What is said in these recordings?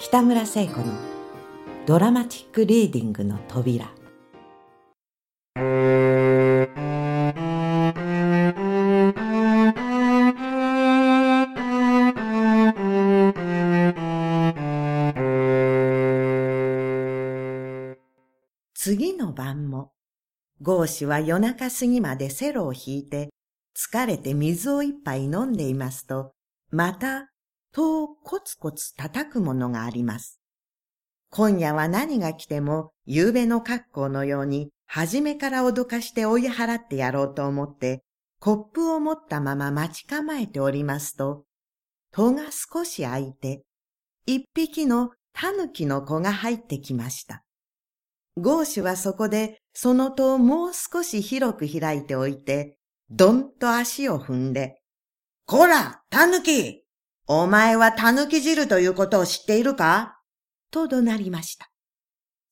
北村聖子のドラマチックリーディングの扉。次の晩も、ゴーシは夜中過ぎまでセロを引いて、疲れて水を一杯飲んでいますと、また戸をコツコツ叩くものがあります。今夜は何が来ても、夕べの格好のように、初めから脅かして追い払ってやろうと思って、コップを持ったまま待ち構えておりますと、戸が少し開いて、一匹の狸の子が入ってきました。ゴーシュはそこでその戸をもう少し広く開いておいて、どんと足を踏んで、こら、狸お前は狸汁ということを知っているか？と怒鳴りました。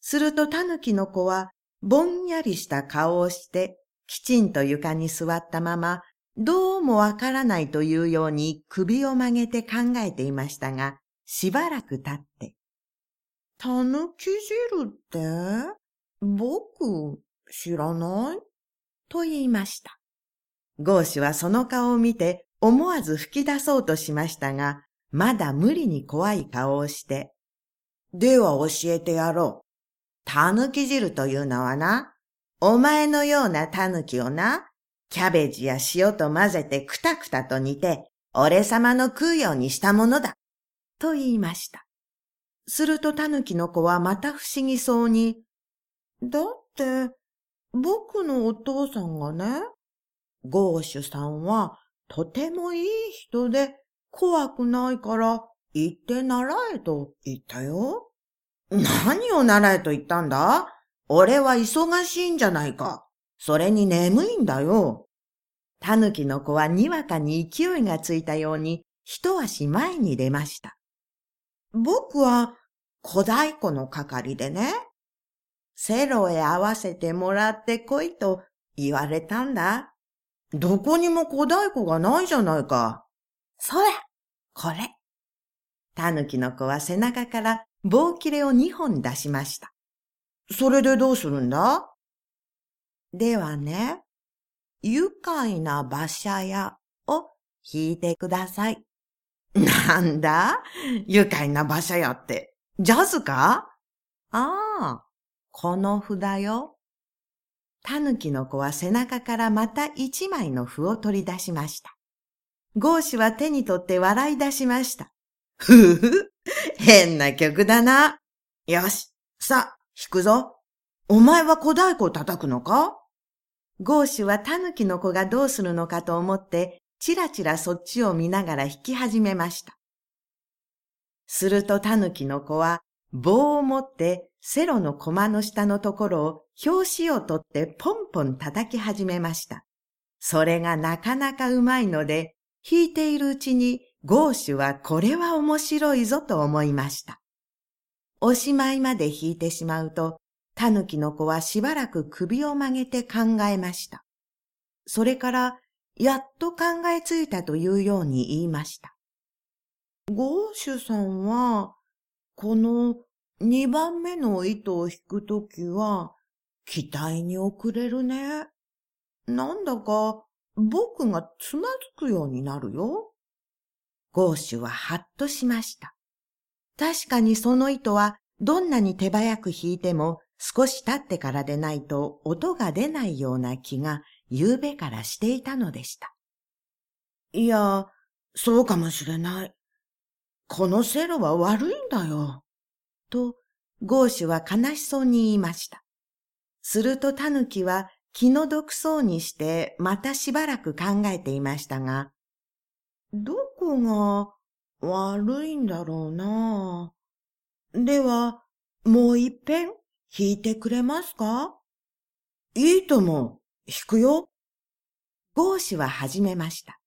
すると狸の子は、ぼんやりした顔をして、きちんと床に座ったまま、どうもわからないというように首を曲げて考えていましたが、しばらく経って、狸汁って？僕、知らない？と言いました。ゴーシュはその顔を見て思わず吹き出そうとしましたが、まだ無理に怖い顔をして、では教えてやろう。たぬき汁というのはな、お前のようなたぬきをな、キャベジや塩と混ぜてくたくたと煮て、俺様の食うようにしたものだ。と言いました。するとたぬきの子はまた不思議そうに、だって、僕のお父さんがね、ゴーシュさんはとてもいい人で怖くないから行って習えと言ったよ。何を習えと言ったんだ？俺は忙しいんじゃないか。それに眠いんだよ。タヌキの子はにわかに勢いがついたように一足前に出ました。僕は小太鼓の係でね、セロへ合わせてもらってこいと言われたんだ。どこにも小太鼓がないじゃないか。それ、これ。タヌキの子は背中から棒切れを二本出しました。それでどうするんだ？ではね、愉快な馬車屋を弾いてください。なんだ？愉快な馬車屋って、ジャズか？ああ、この札よ。タヌキの子は背中からまた一枚の符を取り出しました。ゴーシュは手に取って笑い出しました。ふふ、変な曲だな。よし、さ、弾くぞ。お前は小太鼓を叩くのか？ゴーシュはタヌキの子がどうするのかと思って、ちらちらそっちを見ながら弾き始めました。するとタヌキの子は棒を持ってセロの駒の下のところを表紙を取ってポンポン叩き始めました。それがなかなかうまいので、弾いているうちにゴーシュはこれは面白いぞと思いました。おしまいまで弾いてしまうと、タヌキの子はしばらく首を曲げて考えました。それから、やっと考えついたというように言いました。ゴーシュさんは、この二番目の糸を引くときは、期待に遅れるね。なんだか、僕がつまずくようになるよ。ゴーシュははっとしました。確かにその糸はどんなに手早く引いても少し経ってからでないと音が出ないような気が夕べからしていたのでした。いや、そうかもしれない。このセロは悪いんだよ。と、ゴーシュは悲しそうに言いました。するとタヌキは気の毒そうにしてまたしばらく考えていましたが、どこが悪いんだろうな。では、もう一遍弾いてくれますか？いいとも、弾くよ。ゴーシュは始めました。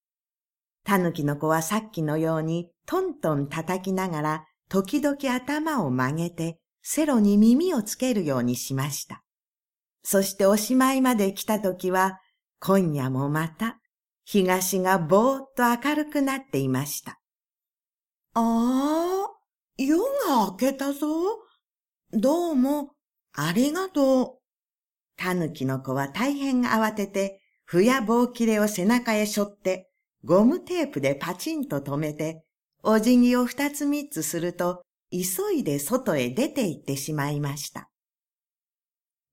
タヌキの子はさっきのようにトントン叩きながら時々頭を曲げてセロに耳をつけるようにしました。そしておしまいまで来た時は、今夜もまた東がぼーっと明るくなっていました。ああ、夜が明けたぞ。どうも、ありがとう。たぬきの子は大変慌てて、ふや棒切れを背中へ背負って、ゴムテープでパチンと止めて、お辞儀を二つ三つすると、急いで外へ出て行ってしまいました。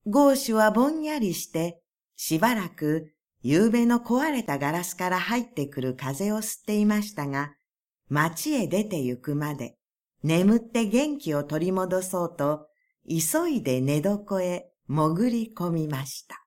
ゴーシュはぼんやりして、しばらく夕べの壊れたガラスから入ってくる風を吸っていましたが、街へ出て行くまで、眠って元気を取り戻そうと、急いで寝床へ潜り込みました。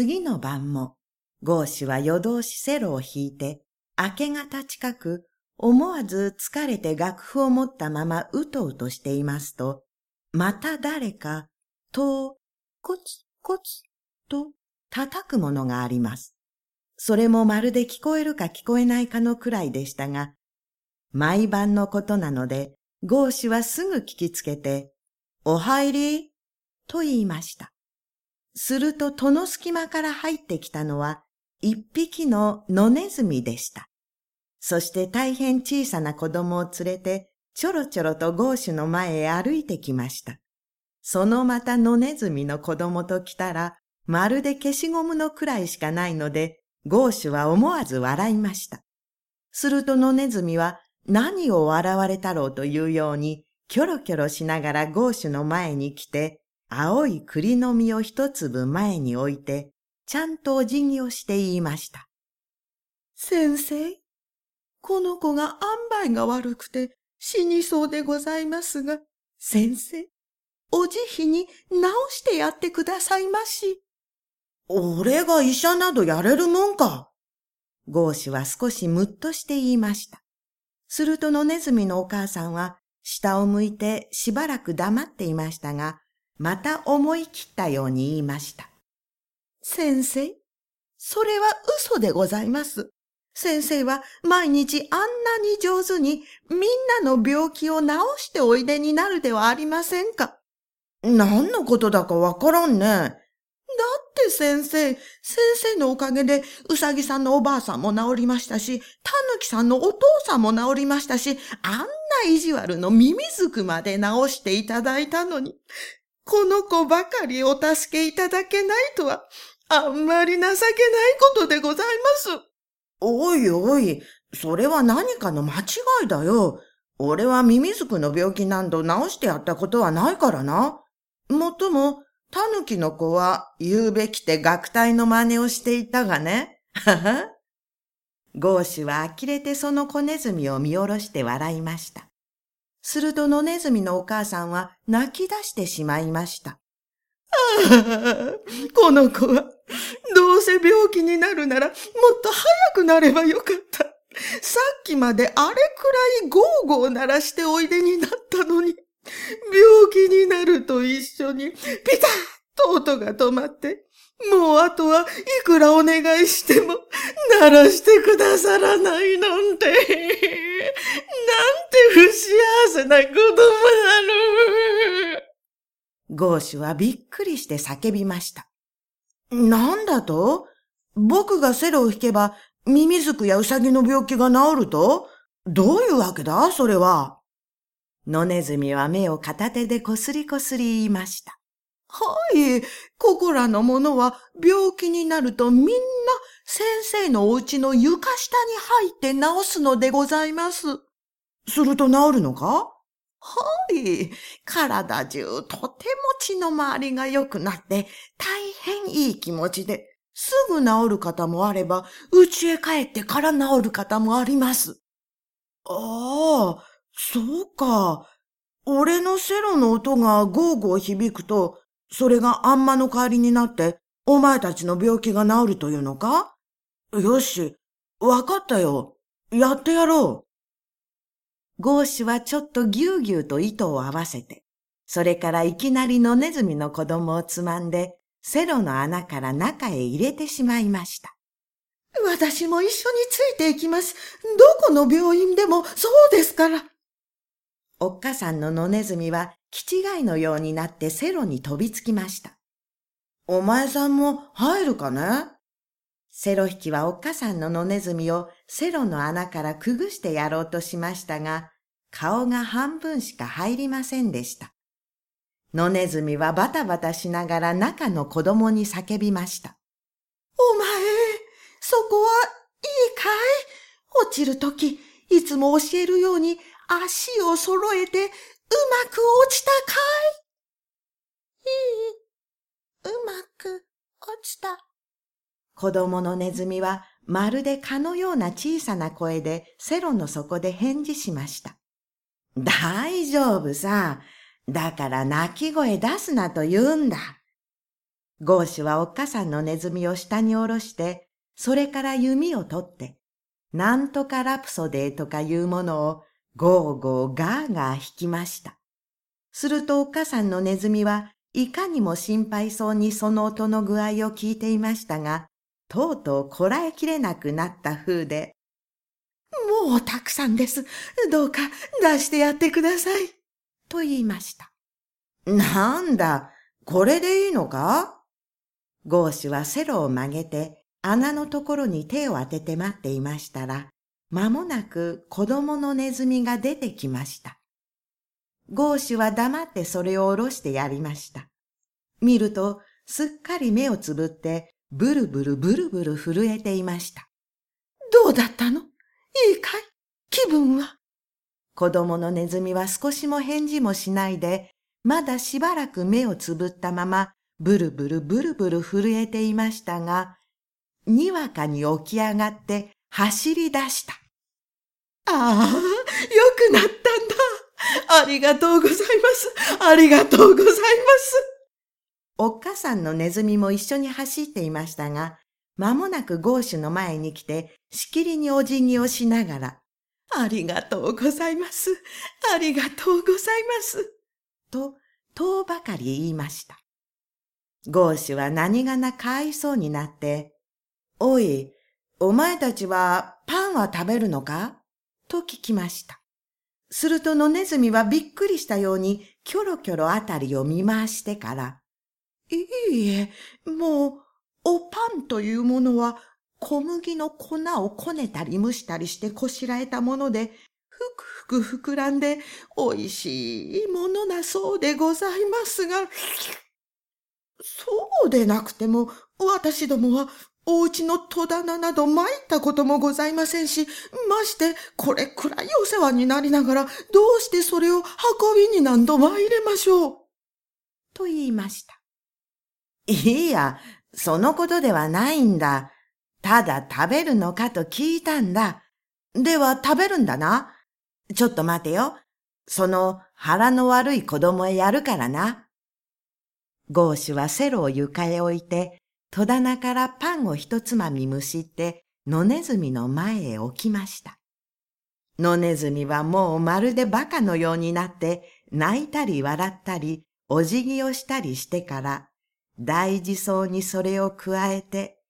次の晩も、ゴーシは夜通しセロを弾いて、明け方近く、思わず疲れて楽譜を持ったままうとうとしていますと、また誰か、と、コツコツと叩くものがあります。それもまるで聞こえるか聞こえないかのくらいでしたが、毎晩のことなので、ゴーシはすぐ聞きつけて、お入り？と言いました。すると戸の隙間から入ってきたのは一匹の野ネズミでした。そして大変小さな子供を連れてちょろちょろとゴーシュの前へ歩いてきました。そのまた野ネズミの子供と来たら、まるで消しゴムのくらいしかないので、ゴーシュは思わず笑いました。すると野ネズミは何を笑われたろうというように、キョロキョロしながらゴーシュの前に来て、青い栗の実を一粒前に置いて、ちゃんとお辞儀をして言いました。先生、この子が塩梅が悪くて死にそうでございますが、先生、お慈悲に治してやってくださいまし。俺が医者などやれるもんか。ゴーシュは少しむっとして言いました。すると野ネズミのお母さんは下を向いてしばらく黙っていましたが、また思い切ったように言いました。先生、それは嘘でございます。先生は毎日あんなに上手にみんなの病気を治しておいでになるではありませんか。何のことだかわからんね。だって先生、先生のおかげで、うさぎさんのおばあさんも治りましたし、たぬきさんのお父さんも治りましたし、あんな意地悪のミミズクまで治していただいたのに、この子ばかりお助けいただけないとは、あんまり情けないことでございます。おいおい、それは何かの間違いだよ。俺はミミズクの病気なんど治してやったことはないからな。もっとも、タヌキの子は言うべきて学隊の真似をしていたがね。はは。ゴーシュは呆れてその子ネズミを見下ろして笑いました。すると野ネズミのお母さんは泣き出してしまいました。ああ、この子は、どうせ病気になるならもっと早くなればよかった。さっきまであれくらいゴーゴー鳴らしておいでになったのに、病気になると一緒にピタッと音が止まって、もうあとはいくらお願いしても鳴らしてくださらないなんて、なんて不幸せな子供なの。ゴーシュはびっくりして叫びました。なんだと？僕がセロを弾けば、ミミズクやウサギの病気が治ると？どういうわけだ？それは。野ネズミは目を片手でこすりこすり言いました。はい、ここらのものは病気になるとみんな先生のお家の床下に入って治すのでございます。すると治るのか？はい。体中とても血の回りが良くなって大変いい気持ちで、すぐ治る方もあれば、家へ帰ってから治る方もあります。ああ、そうか。俺のセロの音がゴーゴー響くと、それがあんまの代わりになって、お前たちの病気が治るというのか？よし、わかったよ。やってやろう。ゴーシュはちょっとぎゅうぎゅうと糸を合わせて、それからいきなり野ネズミの子供をつまんで、セロの穴から中へ入れてしまいました。私も一緒についていきます。どこの病院でもそうですから。おっかさんの野ネズミは気違いのようになってセロに飛びつきました。お前さんも入るかね？セロ引きはおっかさんの野ネズミをセロの穴からくぐしてやろうとしましたが、顔が半分しか入りませんでした。野ネズミはバタバタしながら中の子供に叫びました。お前、そこはいいかい？落ちるとき、いつも教えるように足を揃えてうまく落ちたかい？いい、うまく落ちた。子供のネズミはまるで蚊のような小さな声でセロの底で返事しました。大丈夫さ。だから泣き声出すなと言うんだ。ゴーシュはおっかさんのネズミを下に下ろして、それから弓を取って、なんとかラプソデーとかいうものをゴーゴーガーガー弾きました。するとおっかさんのネズミはいかにも心配そうにその音の具合を聞いていましたが、とうとうこらえきれなくなった風で、もうたくさんです。どうか出してやってください。と言いました。なんだ、これでいいのか？ゴーシュはセロを曲げて穴のところに手を当てて待っていましたら、間もなく子供のネズミが出てきました。ゴーシュは黙ってそれを下ろしてやりました。見ると、すっかり目をつぶって、ブルブルブルブル震えていました。どうだったの？いいかい？気分は？子供のネズミは少しも返事もしないで、まだしばらく目をつぶったまま、ブルブルブルブル震えていましたが、にわかに起き上がって走り出した。ああ、よくなったんだ。ありがとうございます。ありがとうございます。おっかさんのネズミも一緒に走っていましたが、間もなくゴーシュの前に来て、しきりにお辞儀をしながら、ありがとうございます。ありがとうございます。と、とうばかり言いました。ゴーシュは何がなかわいそうになって、おい、お前たちはパンは食べるのか？と聞きました。すると野ネズミはびっくりしたようにキョロキョロあたりを見回してから、いいえ、もう、おパンというものは小麦の粉をこねたり蒸したりしてこしらえたもので、ふくふく膨らんでおいしいものなそうでございますが、そうでなくても私どもはお家の戸棚など参ったこともございませんし、ましてこれくらいお世話になりながら、どうしてそれを運びに何度参れましょう。と言いました。いいや、そのことではないんだ。ただ食べるのかと聞いたんだ。では食べるんだな。ちょっと待てよ。その腹の悪い子供へやるからな。ゴーシュはセロを床へ置いて、戸棚からパンを一つまみむしって、野ネズミの前へ置きました。野ネズミはもうまるで馬鹿のようになって、泣いたり笑ったり、お辞儀をしたりしてから、大事そうにそれを加えて、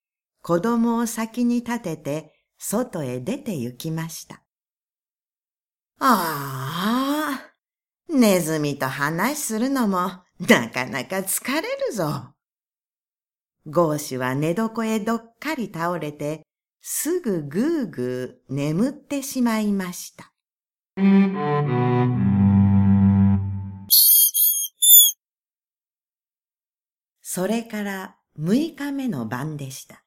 子供を先に立てて、外へ出て行きました。ああ、ネズミと話するのもなかなか疲れるぞ。ゴーシュは寝床へどっかり倒れて、すぐぐーぐー眠ってしまいました。それから6日目の晩でした。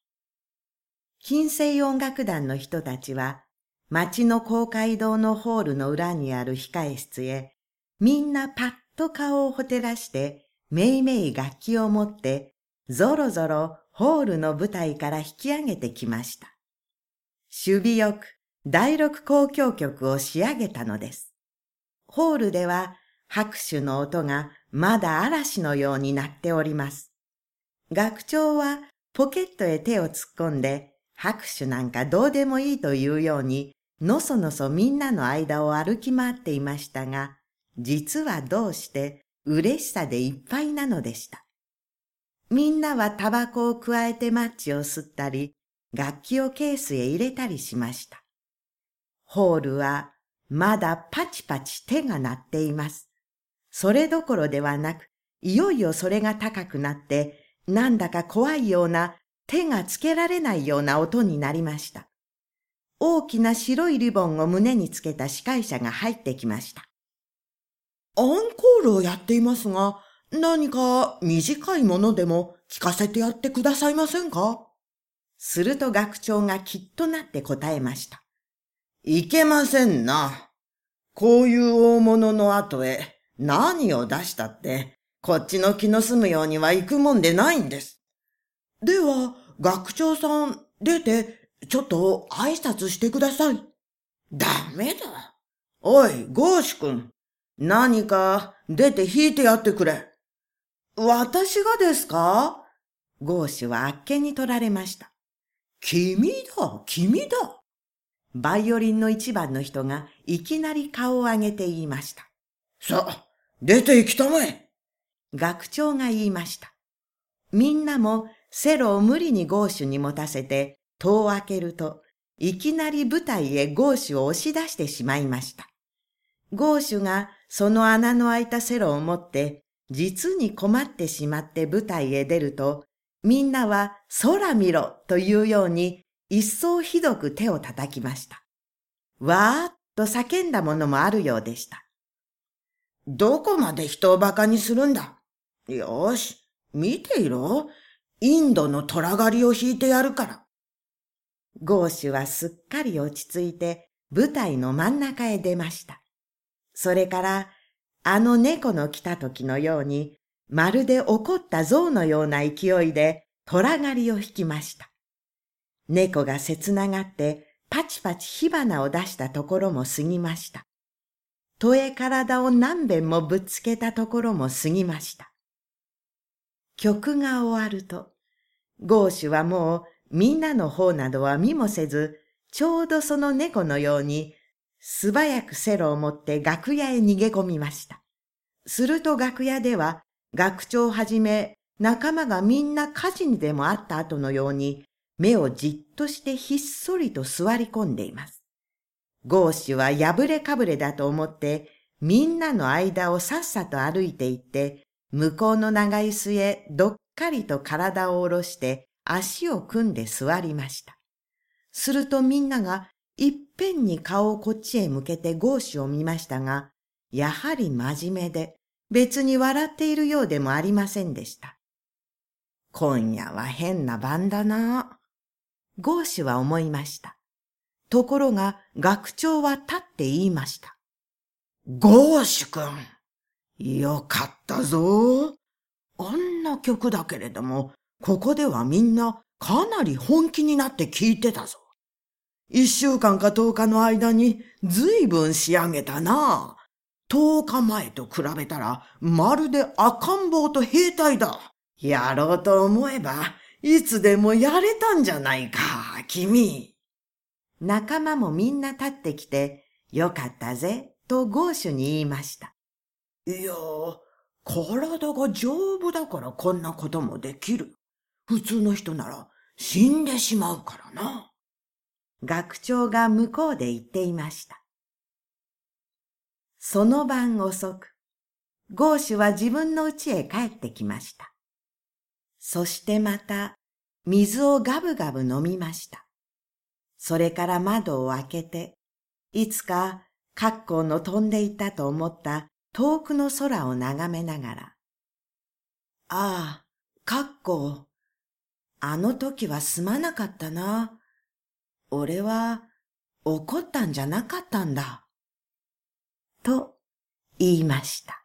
金星音楽団の人たちは、町の公会堂のホールの裏にある控え室へ、みんなパッと顔をほてらして、めいめい楽器を持ってぞろぞろホールの舞台から引き上げてきました。守備よく第六交響曲を仕上げたのです。ホールでは拍手の音がまだ嵐のようになっております。学長はポケットへ手を突っ込んで拍手なんかどうでもいいというようにのそのそみんなの間を歩き回っていましたが、実はどうして嬉しさでいっぱいなのでした。みんなはタバコを加えてマッチを吸ったり、楽器をケースへ入れたりしました。ホールはまだパチパチ手が鳴っています。それどころではなく、いよいよそれが高くなって、なんだか怖いような手がつけられないような音になりました。大きな白いリボンを胸につけた司会者が入ってきました。アンコールをやっていますが、何か短いものでも聞かせてやってくださいませんか？すると学長がきっとなって答えました。いけませんな。こういう大物の後へ何を出したって、こっちの気の済むようには行くもんでないんです。では、学長さん出て、ちょっと挨拶してください。ダメだ。おい、ゴーシュ君。何か出て弾いてやってくれ。私がですか？ゴーシュはあっけに取られました。君だ、君だ。バイオリンの一番の人がいきなり顔を上げて言いました。さあ、出て行きたまえ。学長が言いました。みんなもセロを無理にゴーシュに持たせて戸を開けると、いきなり舞台へゴーシュを押し出してしまいました。ゴーシュがその穴の開いたセロを持って実に困ってしまって舞台へ出ると、みんなは空見ろというように一層ひどく手を叩きました。わーっと叫んだものもあるようでした。どこまで人を馬鹿にするんだ？よし、見ていろ。インドの虎狩りを引いてやるから。ゴーシュはすっかり落ち着いて舞台の真ん中へ出ました。それからあの猫の来た時のように、まるで怒った象のような勢いで虎狩りを引きました。猫が切ながってパチパチ火花を出したところも過ぎました。戸へ体を何遍もぶつけたところも過ぎました。曲が終わると、ゴーシュはもうみんなの方などは見もせず、ちょうどその猫のように素早くセロを持って楽屋へ逃げ込みました。すると楽屋では、学長をはじめ仲間がみんな火事にでもあった後のように、目をじっとしてひっそりと座り込んでいます。ゴーシュは破れかぶれだと思って、みんなの間をさっさと歩いて行って、向こうの長椅子へどっかりと体を下ろして足を組んで座りました。するとみんながいっぺんに顔をこっちへ向けてゴーシュを見ましたが、やはり真面目で、別に笑っているようでもありませんでした。今夜は変な晩だな。ゴーシュは思いました。ところが学長は立って言いました。ゴーシュ君、よかったぞ。あんな曲だけれども、ここではみんなかなり本気になって聴いてたぞ。一週間か十日の間に随分仕上げたな。十日前と比べたらまるで赤ん坊と兵隊だ。やろうと思えばいつでもやれたんじゃないか、君。仲間もみんな立ってきて、よかったぜ、とゴーシュに言いました。いや、体が丈夫だからこんなこともできる。普通の人なら死んでしまうからな。学長が向こうで言っていました。その晩遅く、ゴーシュは自分の家へ帰ってきました。そしてまた、水をガブガブ飲みました。それから窓を開けて、いつか、格好の飛んでいたと思った遠くの空を眺めながら、ああ、格好、あの時はすまなかったな。俺は怒ったんじゃなかったんだ。と言いました。